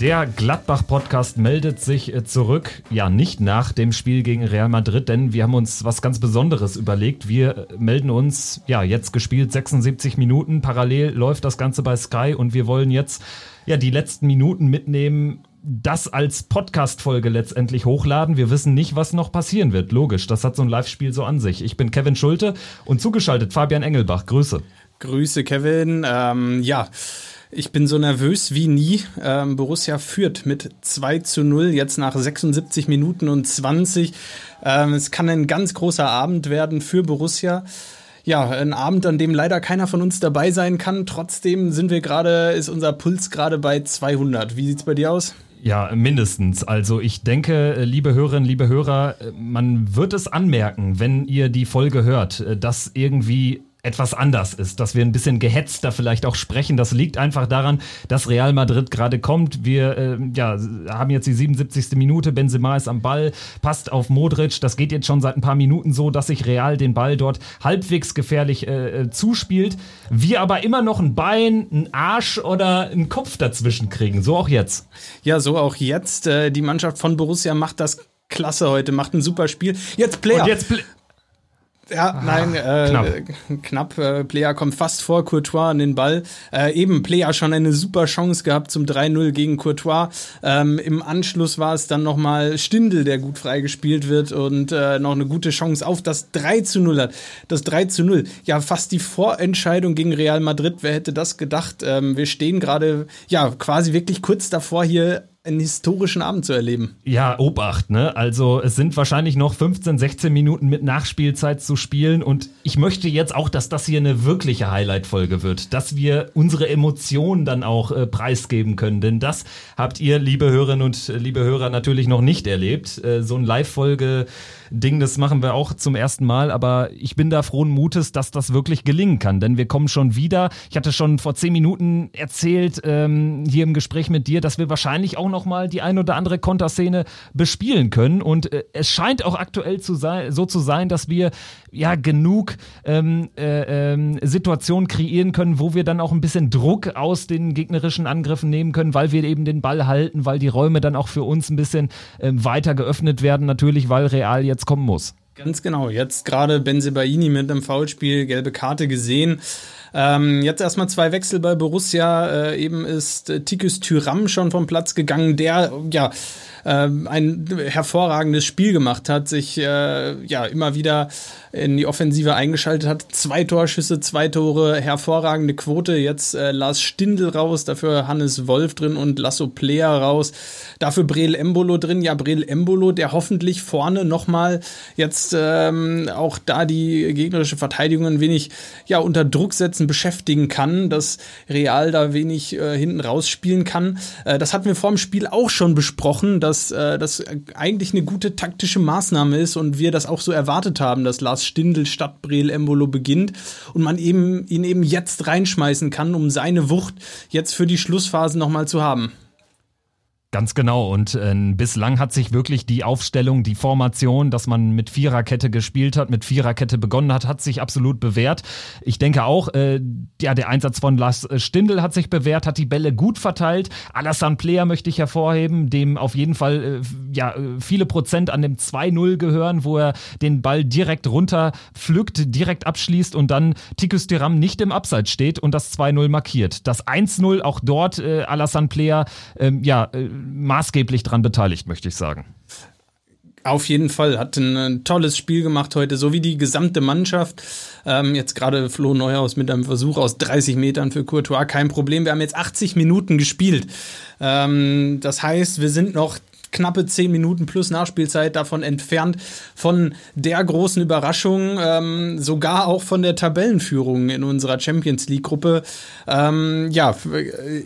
Der Gladbach-Podcast meldet sich äh, zurück, ja nicht nach dem Spiel gegen Real Madrid, denn wir haben uns was ganz Besonderes überlegt. Wir äh, melden uns, ja jetzt gespielt 76 Minuten, parallel läuft das Ganze bei Sky und wir wollen jetzt ja die letzten Minuten mitnehmen, das als Podcast-Folge letztendlich hochladen. Wir wissen nicht, was noch passieren wird. Logisch, das hat so ein Live-Spiel so an sich. Ich bin Kevin Schulte und zugeschaltet Fabian Engelbach. Grüße. Grüße, Kevin. Ähm, ja. Ich bin so nervös wie nie. Ähm, Borussia führt mit 2 zu 0 jetzt nach 76 Minuten und 20. Ähm, es kann ein ganz großer Abend werden für Borussia. Ja, ein Abend, an dem leider keiner von uns dabei sein kann. Trotzdem sind wir gerade, ist unser Puls gerade bei 200. Wie sieht's bei dir aus? Ja, mindestens. Also ich denke, liebe Hörerinnen, liebe Hörer, man wird es anmerken, wenn ihr die Folge hört, dass irgendwie etwas anders ist, dass wir ein bisschen gehetzter vielleicht auch sprechen. Das liegt einfach daran, dass Real Madrid gerade kommt. Wir äh, ja, haben jetzt die 77. Minute, Benzema ist am Ball, passt auf Modric. Das geht jetzt schon seit ein paar Minuten so, dass sich Real den Ball dort halbwegs gefährlich äh, äh zuspielt. Wir aber immer noch ein Bein, ein Arsch oder einen Kopf dazwischen kriegen. So auch jetzt. Ja, so auch jetzt. Äh, die Mannschaft von Borussia macht das klasse heute, macht ein super Spiel. Jetzt Player. Und jetzt Pl ja, ah, nein, äh, knapp. knapp äh, Player kommt fast vor Courtois an den Ball. Äh, eben Player schon eine super Chance gehabt zum 3-0 gegen Courtois. Ähm, Im Anschluss war es dann nochmal Stindel, der gut freigespielt wird und äh, noch eine gute Chance auf das 3 0 hat. Das 3 0, ja, fast die Vorentscheidung gegen Real Madrid. Wer hätte das gedacht? Ähm, wir stehen gerade, ja, quasi wirklich kurz davor, hier einen historischen Abend zu erleben. Ja, Obacht, ne? Also es sind wahrscheinlich noch 15, 16 Minuten mit Nachspielzeit zu spielen und ich möchte jetzt auch, dass das hier eine wirkliche Highlight-Folge wird, dass wir unsere Emotionen dann auch äh, preisgeben können, denn das habt ihr, liebe Hörerinnen und äh, liebe Hörer, natürlich noch nicht erlebt. Äh, so ein Live-Folge Ding, das machen wir auch zum ersten Mal, aber ich bin da frohen Mutes, dass das wirklich gelingen kann, denn wir kommen schon wieder. Ich hatte schon vor zehn Minuten erzählt, ähm, hier im Gespräch mit dir, dass wir wahrscheinlich auch noch mal die ein oder andere Konterszene bespielen können und äh, es scheint auch aktuell zu sein, so zu sein, dass wir ja genug ähm, äh, ähm, Situationen kreieren können, wo wir dann auch ein bisschen Druck aus den gegnerischen Angriffen nehmen können, weil wir eben den Ball halten, weil die Räume dann auch für uns ein bisschen äh, weiter geöffnet werden, natürlich, weil Real jetzt kommen muss. Ganz genau. Jetzt gerade Benzebaini mit einem Foulspiel, gelbe Karte gesehen. Ähm, jetzt erstmal zwei Wechsel bei Borussia. Äh, eben ist äh, Tikus Tyram schon vom Platz gegangen, der ja ähm, ein hervorragendes Spiel gemacht hat, sich äh, ja immer wieder in die Offensive eingeschaltet hat. Zwei Torschüsse, zwei Tore, hervorragende Quote. Jetzt äh, Lars Stindl raus, dafür Hannes Wolf drin und Lasso Player raus. Dafür Brel Embolo drin. Ja, Brel Embolo, der hoffentlich vorne nochmal jetzt ähm, auch da die gegnerische Verteidigung ein wenig ja, unter Druck setzen, beschäftigen kann, dass Real da wenig äh, hinten rausspielen kann. Äh, das hatten wir vor dem Spiel auch schon besprochen, dass äh, das eigentlich eine gute taktische Maßnahme ist und wir das auch so erwartet haben, dass Lars Lars Stindl statt Breel Embolo beginnt und man eben ihn eben jetzt reinschmeißen kann, um seine Wucht jetzt für die Schlussphase nochmal zu haben. Ganz genau. Und äh, bislang hat sich wirklich die Aufstellung, die Formation, dass man mit Viererkette gespielt hat, mit Viererkette begonnen hat, hat sich absolut bewährt. Ich denke auch, äh, ja, der Einsatz von Lars Stindl hat sich bewährt, hat die Bälle gut verteilt. Alassane Player möchte ich hervorheben, dem auf jeden Fall äh, ja, viele Prozent an dem 2-0 gehören, wo er den Ball direkt runter pflückt, direkt abschließt und dann Tikus Tiram nicht im Abseits steht und das 2-0 markiert. Das 1-0 auch dort, äh, Alassane Player, ähm, ja, äh, maßgeblich dran beteiligt, möchte ich sagen. Auf jeden Fall, hat ein, ein, tolles Spiel gemacht heute, so wie die gesamte Mannschaft. Ähm, jetzt gerade Flo Neuhaus mit einem Versuch aus 30 Metern für Courtois, kein Problem. Wir haben jetzt 80 Minuten gespielt. Ähm, das heißt, wir sind noch knappe zehn Minuten plus Nachspielzeit davon entfernt von der großen Überraschung, ähm, sogar auch von der Tabellenführung in unserer Champions League-Gruppe. Ähm, ja, äh,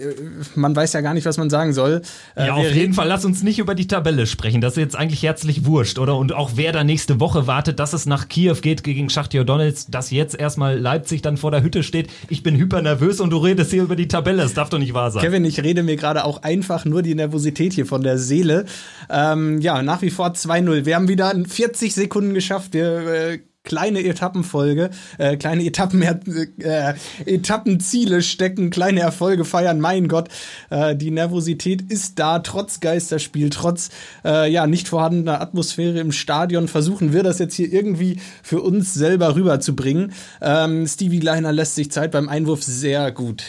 man weiß ja gar nicht, was man sagen soll. Äh, ja, auf jeden Fall, lass uns nicht über die Tabelle sprechen. Das ist jetzt eigentlich herzlich wurscht, oder? Und auch wer da nächste Woche wartet, dass es nach Kiew geht gegen Schachtjo Donetsk, dass jetzt erstmal Leipzig dann vor der Hütte steht. Ich bin hyper nervös und du redest hier über die Tabelle. Das darf doch nicht wahr sein. Kevin, ich rede mir gerade auch einfach nur die Nervosität hier von der Seele. Ähm, ja, nach wie vor 2-0. Wir haben wieder 40 Sekunden geschafft. Wir äh, kleine Etappenfolge, äh, kleine Etappen, äh, Etappenziele stecken, kleine Erfolge feiern. Mein Gott, äh, die Nervosität ist da, trotz Geisterspiel, trotz äh, ja nicht vorhandener Atmosphäre im Stadion. Versuchen wir das jetzt hier irgendwie für uns selber rüberzubringen. Ähm, Stevie Leiner lässt sich Zeit beim Einwurf sehr gut.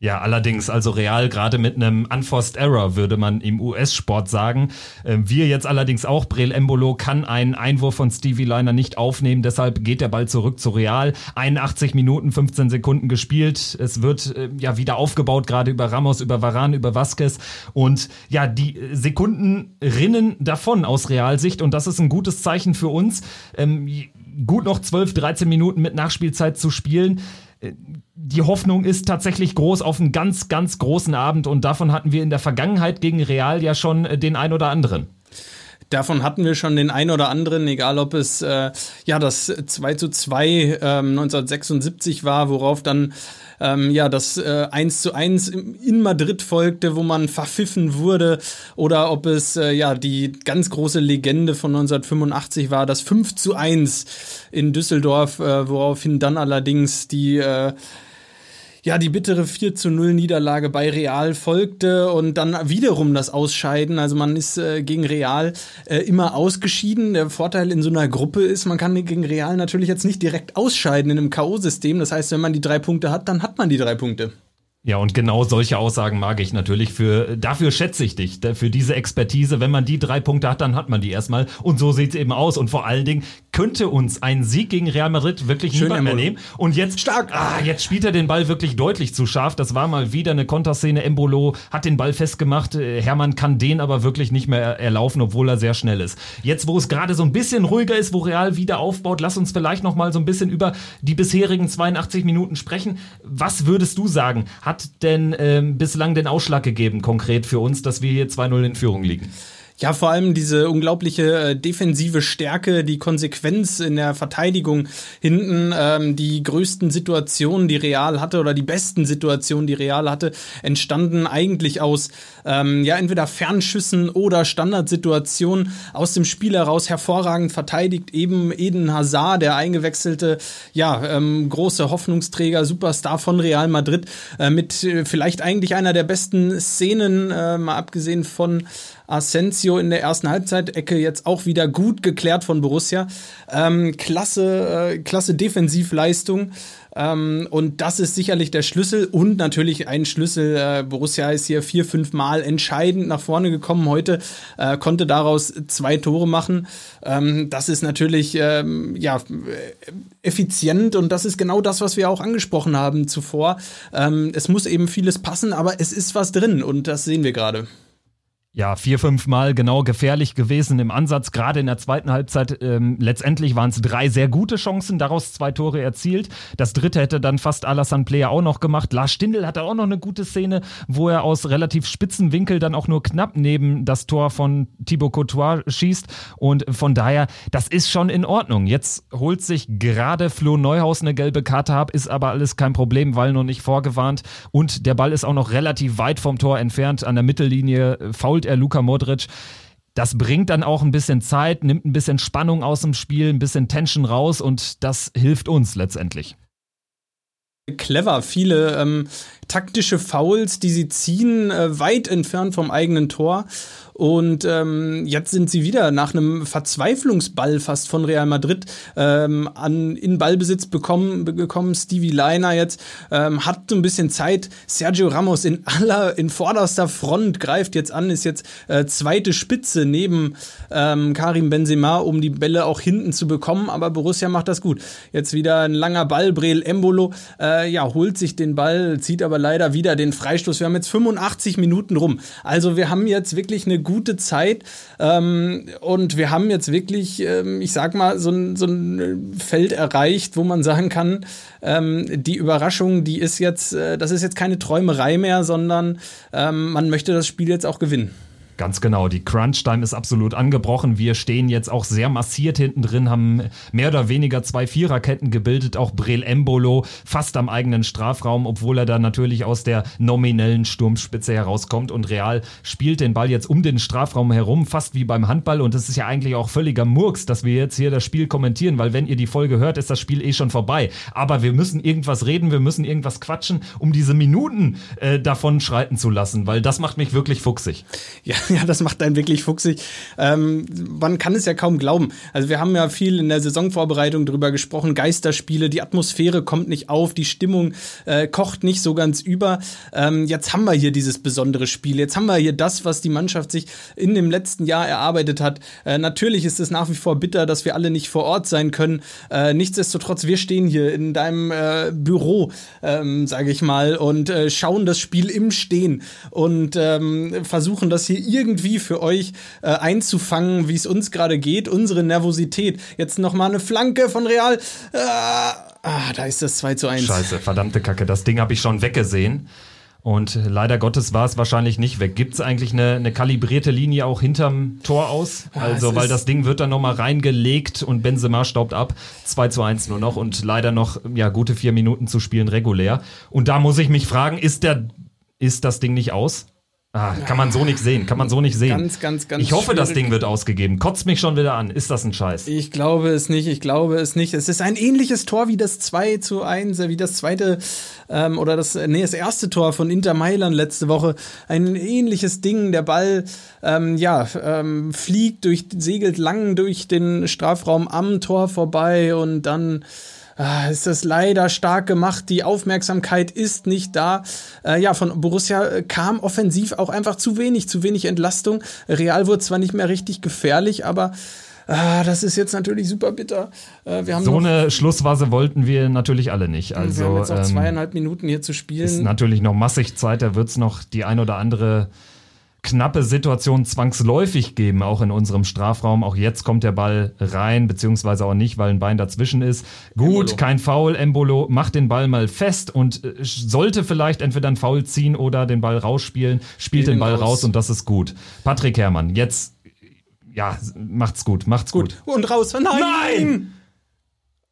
Ja, allerdings, also Real gerade mit einem Unforced Error würde man im US-Sport sagen. Ähm, wir jetzt allerdings auch, Brel Embolo kann einen Einwurf von Stevie Liner nicht aufnehmen, deshalb geht der Ball zurück zu Real. 81 Minuten, 15 Sekunden gespielt. Es wird äh, ja wieder aufgebaut, gerade über Ramos, über Varan, über Vasquez. Und ja, die Sekunden rinnen davon aus Realsicht und das ist ein gutes Zeichen für uns. Ähm, gut noch 12, 13 Minuten mit Nachspielzeit zu spielen die Hoffnung ist tatsächlich groß auf einen ganz, ganz großen Abend und davon hatten wir in der Vergangenheit gegen Real ja schon äh, den ein oder anderen. Davon hatten wir schon den ein oder anderen, egal ob es äh, ja das 2 zu 2 ähm, 1976 war, worauf dann ähm, ja das äh, 1 zu 1 in Madrid folgte, wo man verpfiffen wurde, oder ob es äh, ja die ganz große Legende von 1985 war, das 5 zu 1 in Düsseldorf, äh, woraufhin dann allerdings die äh, ja, die bittere 4 zu 0 Niederlage bei Real folgte und dann wiederum das Ausscheiden. Also man ist äh, gegen Real äh, immer ausgeschieden. Der Vorteil in so einer Gruppe ist, man kann gegen Real natürlich jetzt nicht direkt ausscheiden in einem K.O.-System. Das heißt, wenn man die drei Punkte hat, dann hat man die drei Punkte. Ja, und genau solche Aussagen mag ich natürlich. Für, dafür schätze ich dich, für diese Expertise. Wenn man die drei Punkte hat, dann hat man die erstmal. Und so sieht es eben aus. Und vor allen Dingen könnte uns ein Sieg gegen Real Madrid wirklich Schön niemand mehr nehmen. Und jetzt, Stark. Ah, jetzt spielt er den Ball wirklich deutlich zu scharf. Das war mal wieder eine Konterszene. Embolo hat den Ball festgemacht. Äh, Hermann kann den aber wirklich nicht mehr erlaufen, obwohl er sehr schnell ist. Jetzt, wo es gerade so ein bisschen ruhiger ist, wo Real wieder aufbaut, lass uns vielleicht noch mal so ein bisschen über die bisherigen 82 Minuten sprechen. Was würdest du sagen? Hat denn ähm, bislang den Ausschlag gegeben, konkret für uns, dass wir hier 2-0 in Führung liegen? Ja, vor allem diese unglaubliche äh, defensive Stärke, die Konsequenz in der Verteidigung hinten, ähm, die größten Situationen, die Real hatte oder die besten Situationen, die Real hatte, entstanden eigentlich aus ähm, ja entweder Fernschüssen oder Standardsituationen aus dem Spiel heraus hervorragend verteidigt. Eben Eden Hazard, der eingewechselte, ja ähm, große Hoffnungsträger, Superstar von Real Madrid, äh, mit äh, vielleicht eigentlich einer der besten Szenen, mal abgesehen von Asensio in der ersten Halbzeitecke jetzt auch wieder gut geklärt von Borussia. Ähm, klasse, äh, klasse Defensivleistung. Ähm, und das ist sicherlich der Schlüssel und natürlich ein Schlüssel. Äh, Borussia ist hier vier, fünf Mal entscheidend nach vorne gekommen heute, äh, konnte daraus zwei Tore machen. Ähm, das ist natürlich ähm, ja effizient und das ist genau das, was wir auch angesprochen haben zuvor. Ähm, es muss eben vieles passen, aber es ist was drin und das sehen wir gerade ja, vier, fünf Mal genau gefährlich gewesen im Ansatz, gerade in der zweiten Halbzeit. Ähm, letztendlich waren es drei sehr gute Chancen, daraus zwei Tore erzielt. Das dritte hätte dann fast Alassane Player auch noch gemacht. Lars Stindl hatte auch noch eine gute Szene, wo er aus relativ spitzen Winkel dann auch nur knapp neben das Tor von Thibaut Courtois schießt. Und von daher, das ist schon in Ordnung. Jetzt holt sich gerade Flo Neuhaus eine gelbe Karte ab, ist aber alles kein Problem, weil noch nicht vorgewarnt. Und der Ball ist auch noch relativ weit vom Tor entfernt. An der Mittellinie fault er Luka Modric. Das bringt dann auch ein bisschen Zeit, nimmt ein bisschen Spannung aus dem Spiel, ein bisschen Tension raus und das hilft uns letztendlich clever. Viele ähm, taktische Fouls, die sie ziehen, äh, weit entfernt vom eigenen Tor. Und ähm, jetzt sind sie wieder nach einem Verzweiflungsball fast von Real Madrid ähm, an, in Ballbesitz bekommen, gekommen. Stevie Leiner jetzt ähm, hat so ein bisschen Zeit. Sergio Ramos in aller, in vorderster Front greift jetzt an, ist jetzt äh, zweite Spitze neben ähm, Karim Benzema, um die Bälle auch hinten zu bekommen. Aber Borussia macht das gut. Jetzt wieder ein langer Ball. Breel Embolo äh, ja, holt sich den Ball, zieht aber leider wieder den Freistoß. Wir haben jetzt 85 Minuten rum. Also wir haben jetzt wirklich eine gute Zeit. Ähm, und wir haben jetzt wirklich, ähm, ich sag mal, so ein, so ein Feld erreicht, wo man sagen kann, ähm, die Überraschung, die ist jetzt, äh, das ist jetzt keine Träumerei mehr, sondern ähm, man möchte das Spiel jetzt auch gewinnen. Ganz genau, die Crunch-Time ist absolut angebrochen. Wir stehen jetzt auch sehr massiert hinten drin, haben mehr oder weniger zwei Viererketten gebildet. Auch Brel Embolo fast am eigenen Strafraum, obwohl er da natürlich aus der nominellen Sturmspitze herauskommt. Und Real spielt den Ball jetzt um den Strafraum herum, fast wie beim Handball. Und es ist ja eigentlich auch völliger Murks, dass wir jetzt hier das Spiel kommentieren, weil wenn ihr die Folge hört, ist das Spiel eh schon vorbei. Aber wir müssen irgendwas reden, wir müssen irgendwas quatschen, um diese Minuten äh, davon schreiten zu lassen, weil das macht mich wirklich fuchsig. Ja, Ja, das macht einen wirklich fuchsig. Ähm, man kann es ja kaum glauben. Also wir haben ja viel in der Saisonvorbereitung drüber gesprochen. Geisterspiele, die Atmosphäre kommt nicht auf, die Stimmung äh, kocht nicht so ganz über. Ähm, jetzt haben wir hier dieses besondere Spiel. Jetzt haben wir hier das, was die Mannschaft sich in dem letzten Jahr erarbeitet hat. Äh, natürlich ist es nach wie vor bitter, dass wir alle nicht vor Ort sein können. Äh, nichtsdestotrotz, wir stehen hier in deinem äh, Büro, ähm, sage ich mal, und äh, schauen das Spiel im Stehen und ähm, versuchen das hier irgendwie für euch äh, einzufangen, wie es uns gerade geht, unsere Nervosität. Jetzt noch mal eine Flanke von Real. Äh, ah, da ist das 2 zu 1. Scheiße, verdammte Kacke. Das Ding habe ich schon weggesehen. Und leider Gottes war es wahrscheinlich nicht weg. Gibt es eigentlich eine, eine, kalibrierte Linie auch hinterm Tor aus? Also, weil das Ding wird dann nochmal reingelegt und Benzema staubt ab. 2 zu 1 nur noch und leider noch ja, gute vier Minuten zu spielen regulär. Und da muss ich mich fragen, ist, der, ist das Ding nicht aus? Ah, kann man so nicht sehen, kann man so nicht sehen. Ganz, ganz, ganz ich hoffe, schwierig. das Ding wird ausgegeben. Kotzt mich schon wieder an. Ist das ein Scheiß? Ich glaube es nicht, ich glaube es nicht. Es ist ein ähnliches Tor wie das 2 zu 1, wie das zweite ähm, oder das, nee, das erste Tor von Inter Mailand letzte Woche. Ein ähnliches Ding. Der Ball, ähm, ja, ähm, fliegt durch, segelt lang durch den Strafraum am Tor vorbei und dann ist das leider stark gemacht. Die Aufmerksamkeit ist nicht da. Äh, ja, von Borussia äh, kam offensiv auch einfach zu wenig, zu wenig Entlastung. Real wurde zwar nicht mehr richtig gefährlich, aber Ah, das ist jetzt natürlich super bitter. Äh, wir haben so eine Schlussphase wollten wir natürlich alle nicht. Also, wir haben jetzt noch ähm, zweieinhalb Minuten hier zu spielen. Ist natürlich noch massig Zeit, da wird es noch die ein oder andere knappe Situation zwangsläufig geben, auch in unserem Strafraum. Auch jetzt kommt der Ball rein, beziehungsweise auch nicht, weil ein Bein dazwischen ist. Gut, Embolo. kein Foul. Embolo macht den Ball mal fest und äh, sollte vielleicht entweder ein Foul ziehen oder den Ball rausspielen, spielt Spielen den Ball raus. raus und das ist gut. Patrick Herrmann, jetzt, ja, macht's gut, macht's gut. gut. Und raus. Nein! Nein!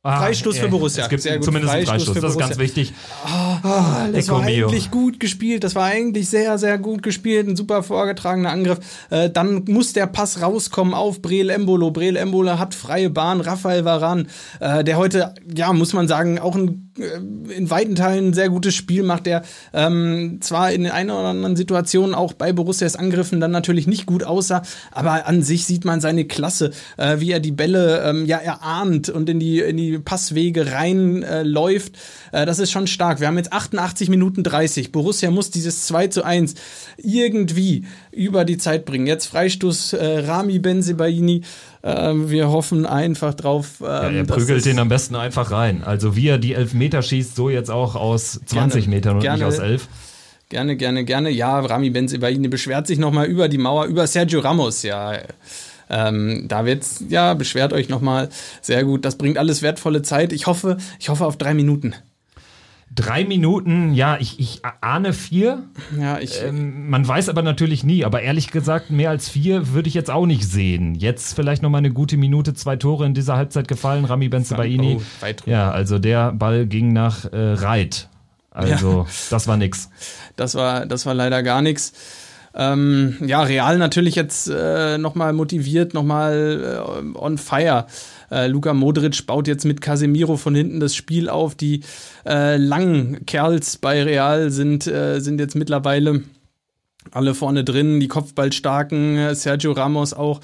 Ah, Freistoß für Borussia. Es gibt Sehr gut. zumindest Freistoß einen Freistoß, das ist ganz wichtig. Oh, oh, das war eigentlich gut gespielt. Das war eigentlich sehr, sehr gut gespielt. Ein super vorgetragener Angriff. Äh, dann muss der Pass rauskommen auf Breel Embolo. Breel Embolo hat freie Bahn. Raphael Varan, äh, der heute, ja, muss man sagen, auch ein in weiten Teilen ein sehr gutes Spiel macht, der ähm, zwar in den einen oder anderen Situationen auch bei Borussias Angriffen dann natürlich nicht gut aussah, aber an sich sieht man seine Klasse, äh, wie er die Bälle ähm, ja erahnt und in die, in die Passwege reinläuft. Äh, äh, das ist schon stark. Wir haben jetzt 88 Minuten 30. Borussia muss dieses 2 zu 1 irgendwie über die Zeit bringen. Jetzt Freistoß äh, Rami Benzebaini. Ähm, wir hoffen einfach drauf. Ähm, ja, er prügelt den am besten einfach rein. Also wie er die Elfmeter schießt, so jetzt auch aus 20 gerne, Metern und gerne, nicht aus 11. Gerne, gerne, gerne. Ja, Rami Benzebaini beschwert sich nochmal über die Mauer, über Sergio Ramos, ja. Ähm, da wird's, ja, beschwert euch nochmal. Sehr gut. Das bringt alles wertvolle Zeit. Ich hoffe, ich hoffe auf drei Minuten. Drei Minuten, ja, ich, ich ahne vier. Ja, ich. Ähm, man weiß aber natürlich nie, aber ehrlich gesagt, mehr als vier würde ich jetzt auch nicht sehen. Jetzt vielleicht nochmal eine gute Minute, zwei Tore in dieser Halbzeit gefallen. Rami Benzebaini. Oh, ja, also der Ball ging nach äh, Reit. Also, ja. das war nix. Das war, das war leider gar nichts. Ähm, ja, Real natürlich jetzt äh, nochmal motiviert, nochmal äh, on fire. Äh, Luka Modric baut jetzt mit Casemiro von hinten das Spiel auf. Die äh, langen Kerls bei Real sind, äh, sind jetzt mittlerweile alle vorne drin. Die Kopfballstarken, äh, Sergio Ramos auch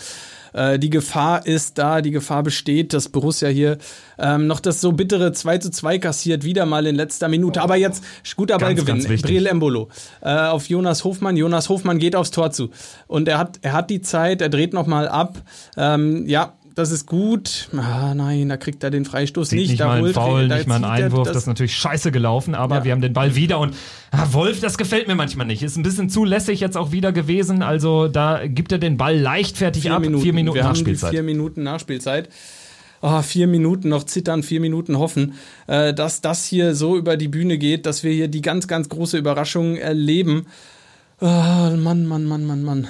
äh, die Gefahr ist da, die Gefahr besteht, dass Borussia hier ähm, noch das so bittere 2 zu 2 kassiert, wieder mal in letzter Minute. Aber jetzt guter Ballgewinn. Briel Embolo äh, auf Jonas Hofmann. Jonas Hofmann geht aufs Tor zu. Und er hat, er hat die Zeit, er dreht nochmal ab. Ähm, ja, das ist gut. Ah, nein, da kriegt er den Freistoß Sieht nicht. nicht da mal einen holt- Foul, nicht mal einen Einwurf. Das, ist natürlich scheiße gelaufen, aber Ja. wir haben den Ball wieder und ah, Wolf, das gefällt mir manchmal nicht. Ist ein bisschen zulässig jetzt auch wieder gewesen. Also da gibt er den Ball leichtfertig vier ab. Minuten. Vier Minuten Wir Nachspielzeit. vier Minuten Nachspielzeit. Ah, vier Minuten noch zittern, vier Minuten hoffen, äh, dass das hier so über die Bühne geht, dass wir hier die ganz, ganz große Überraschung erleben. Ah, Mann, Mann, Mann, Mann, Mann.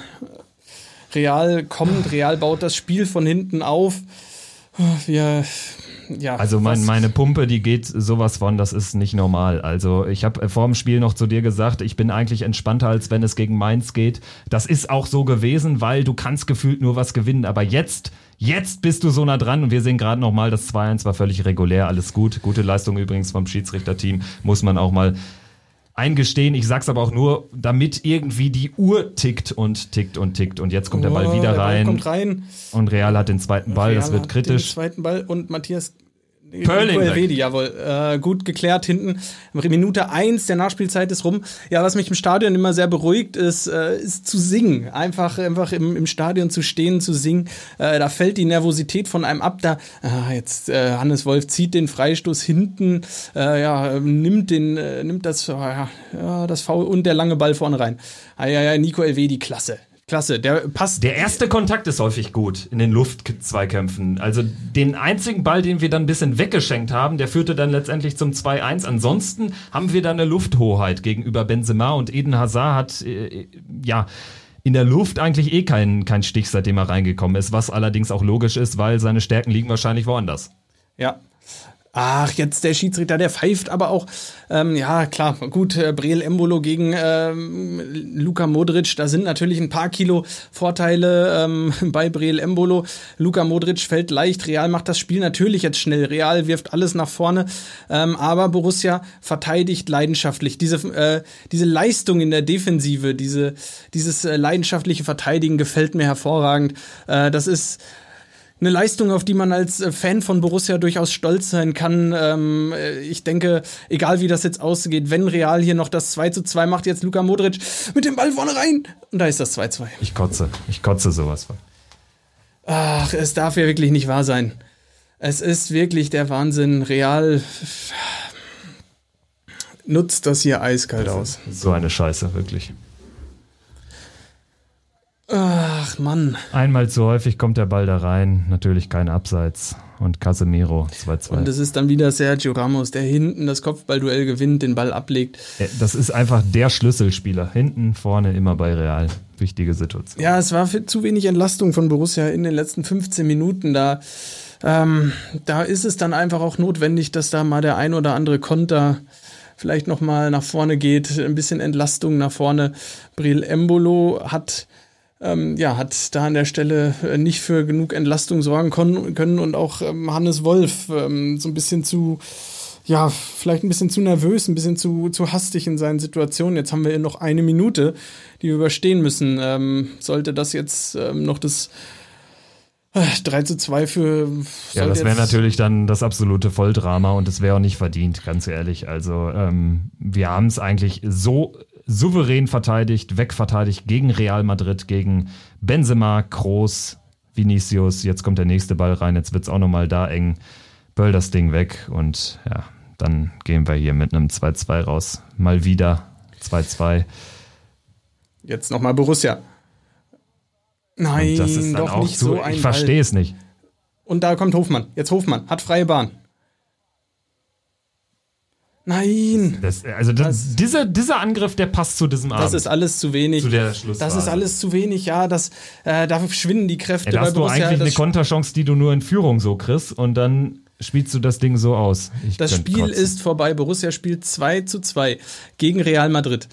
Real kommt, Real baut das Spiel von hinten auf. Wir, ja. Also mein, meine Pumpe, die geht sowas von, das ist nicht normal. Also ich habe vor dem Spiel noch zu dir gesagt, ich bin eigentlich entspannter, als wenn es gegen Mainz geht. Das ist auch so gewesen, weil du kannst gefühlt nur was gewinnen. Aber jetzt, jetzt bist du so nah dran und wir sehen gerade nochmal, das 2-1 war völlig regulär, alles gut. Gute Leistung übrigens vom Schiedsrichterteam, muss man auch mal eingestehen. Ich sag's aber auch nur, damit irgendwie die Uhr tickt und tickt und tickt. Und jetzt kommt der Ball Oh, wieder der Ball rein. kommt rein. Und Real hat den zweiten Ball, das Real wird hat kritisch. Den zweiten Ball und Matthias Pörling weg. Elvedi, jawohl. Äh, gut geklärt hinten. Minute eins der Nachspielzeit ist rum. Ja, was mich im Stadion immer sehr beruhigt, ist, äh, ist zu singen. Einfach, einfach im, im Stadion zu stehen, zu singen. Äh, da fällt die Nervosität von einem ab. Da, ah, jetzt äh, Hannes Wolf zieht den Freistoß hinten, äh, ja, nimmt den, äh, nimmt das, äh, ja, das Foul und der lange Ball vorne rein. Ah, ja, ja, Nico Elvedi, klasse. Klasse, der passt. Der erste Kontakt ist häufig gut in den Luftzweikämpfen. Also den einzigen Ball, den wir dann ein bisschen weggeschenkt haben, der führte dann letztendlich zum 2-1. Ansonsten haben wir da eine Lufthoheit gegenüber Benzema und Eden Hazard hat äh, ja in der Luft eigentlich eh keinen kein Stich, seitdem er reingekommen ist, was allerdings auch logisch ist, weil seine Stärken liegen wahrscheinlich woanders. Ja. Ach, jetzt der Schiedsrichter, der pfeift aber auch, ähm, ja klar, gut, äh, Breel Embolo gegen ähm, Luka Modric, da sind natürlich ein paar Kilo Vorteile ähm, bei Breel Embolo. Luka Modric fällt leicht, Real macht das Spiel natürlich jetzt schnell, Real wirft alles nach vorne, ähm, aber Borussia verteidigt leidenschaftlich. Diese, äh, diese Leistung in der Defensive, diese, dieses äh, leidenschaftliche Verteidigen gefällt mir hervorragend. Äh, das ist eine Leistung, auf die man als äh, Fan von Borussia durchaus stolz sein kann. Ähm, äh, ich denke, egal wie das jetzt ausgeht, wenn Real hier noch das 2 zu 2 macht, jetzt Luka Modric mit dem Ball vorne rein. Und da ist das 2 2. Ich kotze, ich kotze sowas von. Ach, es darf ja wirklich nicht wahr sein. Es ist wirklich der Wahnsinn. Real nutzt das hier eiskalt aus. So eine Scheiße, wirklich. Ach Mann. Einmal zu häufig kommt der Ball da rein, natürlich kein Abseits. Und Casemiro 2-2. Und es ist dann wieder Sergio Ramos, der hinten das Kopfballduell gewinnt, den Ball ablegt. Äh, Das ist einfach der Schlüsselspieler. Hinten, vorne, immer bei Real. Wichtige Situation. Ja, es war zu wenig Entlastung von Borussia in den letzten 15 Minuten. Da, ähm, da ist es dann einfach auch notwendig, dass da mal der ein oder andere Konter vielleicht noch mal nach vorne geht, ein bisschen Entlastung nach vorne. Bril Embolo hat ähm, ja, hat da an der Stelle äh, nicht für genug Entlastung sorgen können und auch ähm, Hannes Wolf ähm, so ein bisschen zu, ja, vielleicht ein bisschen zu nervös, ein bisschen zu, zu hastig in seinen Situationen. Jetzt haben wir noch eine Minute, die wir überstehen müssen. Ähm, sollte das jetzt ähm, noch das äh, 3 zu 2 für. Ja, das wäre natürlich dann das absolute Volldrama und es wäre auch nicht verdient, ganz ehrlich. Also ähm, wir haben es eigentlich so souverän verteidigt, wegverteidigt gegen Real Madrid, gegen Benzema, Kroos, Vinicius. Jetzt kommt der nächste Ball rein, jetzt wird es auch nochmal da eng. Böll das Ding weg und ja, dann gehen wir hier mit einem 2-2 raus. Mal wieder 2-2. Jetzt nochmal Borussia. Nein, das ist doch nicht so ein Ich verstehe es nicht. Und da kommt Hofmann. Jetzt Hofmann. Hat freie Bahn. Nein. Das, also das, dieser, dieser Angriff, der passt zu diesem Abend. Das ist alles zu wenig. Zu der das ist alles zu wenig, ja. Das, äh, da schwinden die Kräfte Ja, da hast du eigentlich eine das, Konterchance, die du nur in Führung so kriegst und dann spielst du das Ding so aus. Ich das Spiel kotzen. ist vorbei. Borussia spielt 2 zu 2 gegen Real Madrid.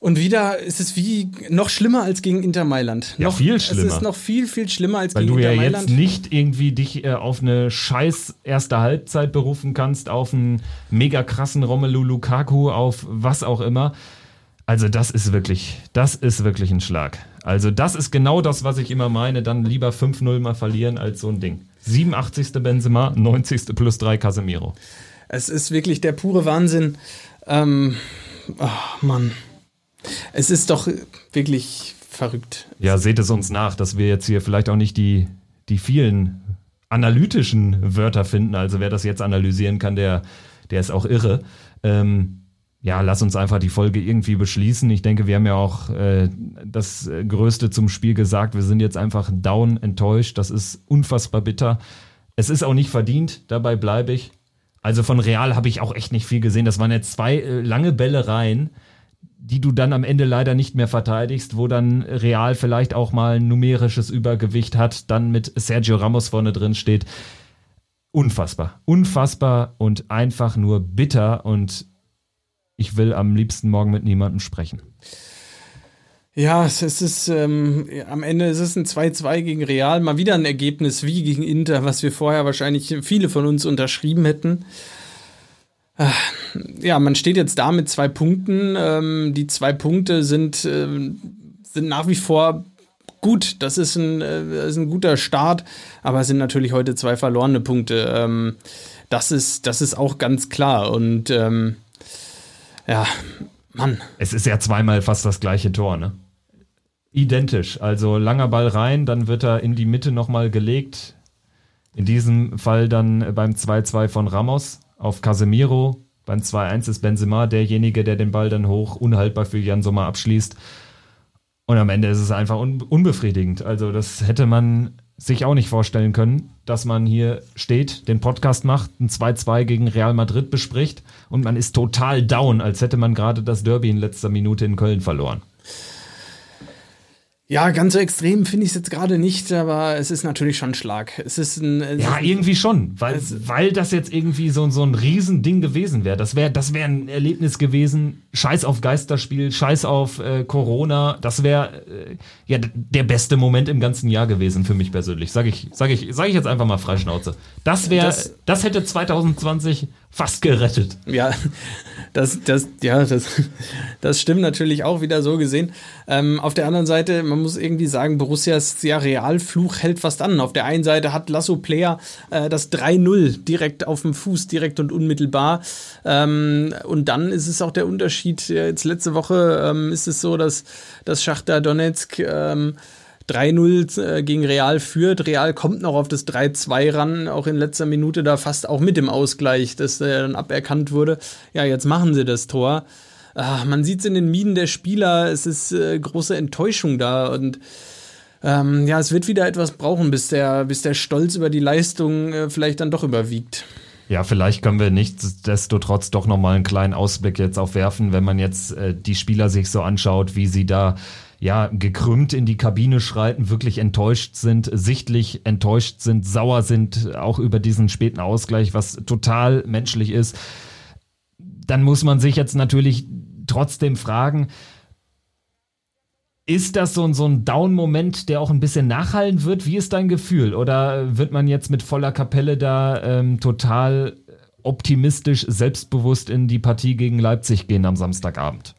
Und wieder ist es wie noch schlimmer als gegen Inter Mailand. Ja, noch, viel Es schlimmer. ist noch viel, viel schlimmer als Weil gegen du ja Inter jetzt Mailand. nicht irgendwie dich äh, auf eine scheiß erste Halbzeit berufen kannst, auf einen mega krassen Romelu Lukaku, auf was auch immer. Also das ist wirklich, das ist wirklich ein Schlag. Also das ist genau das, was ich immer meine. Dann lieber 5-0 mal verlieren als so ein Ding. 87. Benzema, 90. plus 3 Casemiro. Es ist wirklich der pure Wahnsinn. Ähm, oh Mann. Es ist doch wirklich verrückt. Ja, seht es uns nach, dass wir jetzt hier vielleicht auch nicht die, die vielen analytischen Wörter finden. Also wer das jetzt analysieren kann, der, der ist auch irre. Ähm, ja, lass uns einfach die Folge irgendwie beschließen. Ich denke, wir haben ja auch äh, das Größte zum Spiel gesagt. Wir sind jetzt einfach down, enttäuscht. Das ist unfassbar bitter. Es ist auch nicht verdient, dabei bleibe ich. Also von Real habe ich auch echt nicht viel gesehen. Das waren jetzt zwei äh, lange Bälle rein, die du dann am Ende leider nicht mehr verteidigst, wo dann Real vielleicht auch mal ein numerisches Übergewicht hat, dann mit Sergio Ramos vorne drin steht. Unfassbar. Unfassbar und einfach nur bitter und ich will am liebsten morgen mit niemandem sprechen. Ja, es ist ähm, am Ende ist es ein 2-2 gegen Real, mal wieder ein Ergebnis wie gegen Inter, was wir vorher wahrscheinlich viele von uns unterschrieben hätten. Äh, ja, man steht jetzt da mit zwei Punkten. Ähm, die zwei Punkte sind, äh, sind nach wie vor gut. Das ist ein, äh, ist ein guter Start, aber es sind natürlich heute zwei verlorene Punkte. Ähm, das, ist, das ist auch ganz klar. Und ähm, ja, Mann. Es ist ja zweimal fast das gleiche Tor, ne? Identisch. Also langer Ball rein, dann wird er in die Mitte nochmal gelegt. In diesem Fall dann beim 2-2 von Ramos auf Casemiro. Beim 2-1 ist Benzema derjenige, der den Ball dann hoch unhaltbar für Jan Sommer abschließt. Und am Ende ist es einfach unbefriedigend. Also das hätte man sich auch nicht vorstellen können, dass man hier steht, den Podcast macht, ein 2-2 gegen Real Madrid bespricht und man ist total down, als hätte man gerade das Derby in letzter Minute in Köln verloren. Ja, ganz so extrem finde ich es jetzt gerade nicht, aber es ist natürlich schon ein Schlag. Es ist ein. Es ja, irgendwie schon, weil, weil das jetzt irgendwie so, so ein Riesending gewesen wäre. Das wäre das wär ein Erlebnis gewesen. Scheiß auf Geisterspiel, scheiß auf äh, Corona. Das wäre äh, ja der beste Moment im ganzen Jahr gewesen für mich persönlich. Sag ich, sag ich, sag ich jetzt einfach mal freischnauze. Das wäre, das, das hätte 2020 fast gerettet. Ja, das, das, ja, das, das stimmt natürlich auch wieder so gesehen. Ähm, auf der anderen Seite, man muss irgendwie sagen, Borussias ja, Realfluch hält fast an. Auf der einen Seite hat Lasso Player äh, das 3-0 direkt auf dem Fuß, direkt und unmittelbar. Ähm, und dann ist es auch der Unterschied. Jetzt letzte Woche ähm, ist es so, dass, dass Schachter Donetsk ähm, 3-0 äh, gegen Real führt. Real kommt noch auf das 3-2 ran, auch in letzter Minute da fast auch mit dem Ausgleich, das äh, dann aberkannt wurde. Ja, jetzt machen sie das Tor. Ach, man sieht es in den Minen der Spieler, es ist äh, große Enttäuschung da und ähm, ja, es wird wieder etwas brauchen, bis der, bis der Stolz über die Leistung äh, vielleicht dann doch überwiegt. Ja, vielleicht können wir nichtsdestotrotz doch nochmal einen kleinen Ausblick jetzt aufwerfen, wenn man jetzt äh, die Spieler sich so anschaut, wie sie da ja, gekrümmt in die Kabine schreiten, wirklich enttäuscht sind, sichtlich enttäuscht sind, sauer sind, auch über diesen späten Ausgleich, was total menschlich ist. Dann muss man sich jetzt natürlich trotzdem fragen, ist das so, so ein Down-Moment, der auch ein bisschen nachhallen wird? Wie ist dein Gefühl? Oder wird man jetzt mit voller Kapelle da ähm, total optimistisch, selbstbewusst in die Partie gegen Leipzig gehen am Samstagabend?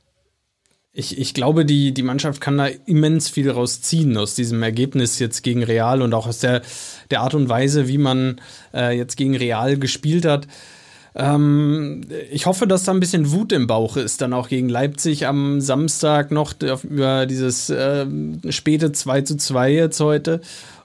Ich, ich glaube, die, die Mannschaft kann da immens viel rausziehen aus diesem Ergebnis jetzt gegen Real und auch aus der, der Art und Weise, wie man äh, jetzt gegen Real gespielt hat. Ähm, ich hoffe, dass da ein bisschen Wut im Bauch ist, dann auch gegen Leipzig am Samstag noch über dieses äh, späte 2 zu 2 jetzt heute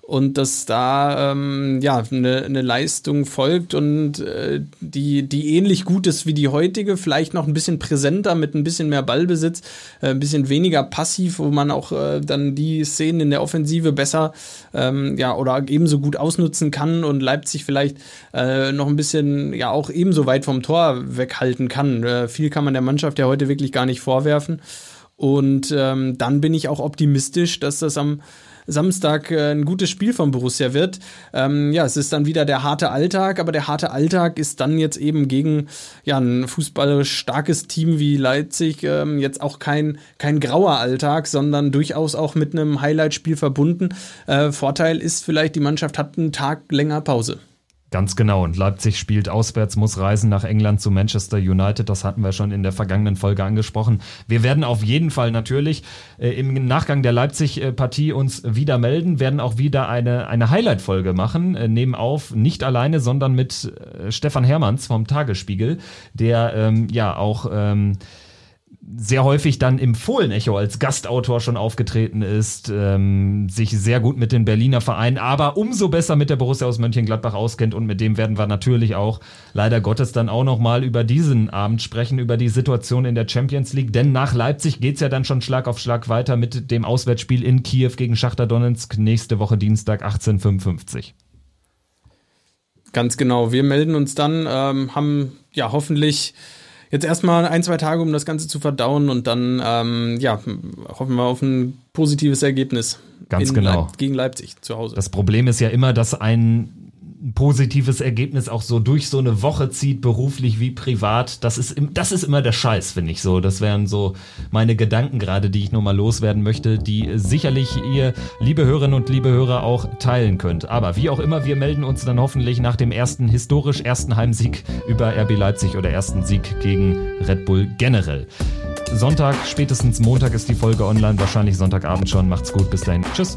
und dass da ähm, ja eine, eine Leistung folgt und äh, die, die ähnlich gut ist wie die heutige, vielleicht noch ein bisschen präsenter mit ein bisschen mehr Ballbesitz, äh, ein bisschen weniger passiv, wo man auch äh, dann die Szenen in der Offensive besser ähm, ja oder ebenso gut ausnutzen kann und Leipzig vielleicht äh, noch ein bisschen ja auch ebenso weit vom Tor weghalten kann. Äh, viel kann man der Mannschaft ja heute wirklich gar nicht vorwerfen. Und ähm, dann bin ich auch optimistisch, dass das am Samstag äh, ein gutes Spiel von Borussia wird. Ähm, ja, es ist dann wieder der harte Alltag, aber der harte Alltag ist dann jetzt eben gegen ja, ein fußballerisch starkes Team wie Leipzig ähm, jetzt auch kein, kein grauer Alltag, sondern durchaus auch mit einem Highlight-Spiel verbunden. Äh, Vorteil ist vielleicht, die Mannschaft hat einen Tag länger Pause. Ganz genau. Und Leipzig spielt auswärts, muss reisen nach England zu Manchester United. Das hatten wir schon in der vergangenen Folge angesprochen. Wir werden auf jeden Fall natürlich äh, im Nachgang der Leipzig-Partie uns wieder melden, werden auch wieder eine, eine Highlight-Folge machen. Äh, nehmen auf, nicht alleine, sondern mit äh, Stefan Hermanns vom Tagesspiegel, der ähm, ja auch. Ähm, sehr häufig dann im Fohlen-Echo als Gastautor schon aufgetreten ist, ähm, sich sehr gut mit den Berliner Vereinen, aber umso besser mit der Borussia aus Mönchengladbach auskennt und mit dem werden wir natürlich auch leider Gottes dann auch nochmal über diesen Abend sprechen, über die Situation in der Champions League, denn nach Leipzig geht's ja dann schon Schlag auf Schlag weiter mit dem Auswärtsspiel in Kiew gegen Schachter Donetsk nächste Woche Dienstag 1855. Ganz genau. Wir melden uns dann, ähm, haben ja hoffentlich jetzt erstmal ein, zwei Tage, um das Ganze zu verdauen und dann, ähm, ja, hoffen wir auf ein positives Ergebnis. Ganz genau. Leip gegen Leipzig zu Hause. Das Problem ist ja immer, dass ein ein positives Ergebnis auch so durch so eine Woche zieht, beruflich wie privat. Das ist, das ist immer der Scheiß, finde ich so. Das wären so meine Gedanken gerade, die ich nur mal loswerden möchte, die sicherlich ihr, liebe Hörerinnen und liebe Hörer, auch teilen könnt. Aber wie auch immer, wir melden uns dann hoffentlich nach dem ersten, historisch ersten Heimsieg über RB Leipzig oder ersten Sieg gegen Red Bull generell. Sonntag, spätestens Montag ist die Folge online, wahrscheinlich Sonntagabend schon. Macht's gut, bis dahin. Tschüss.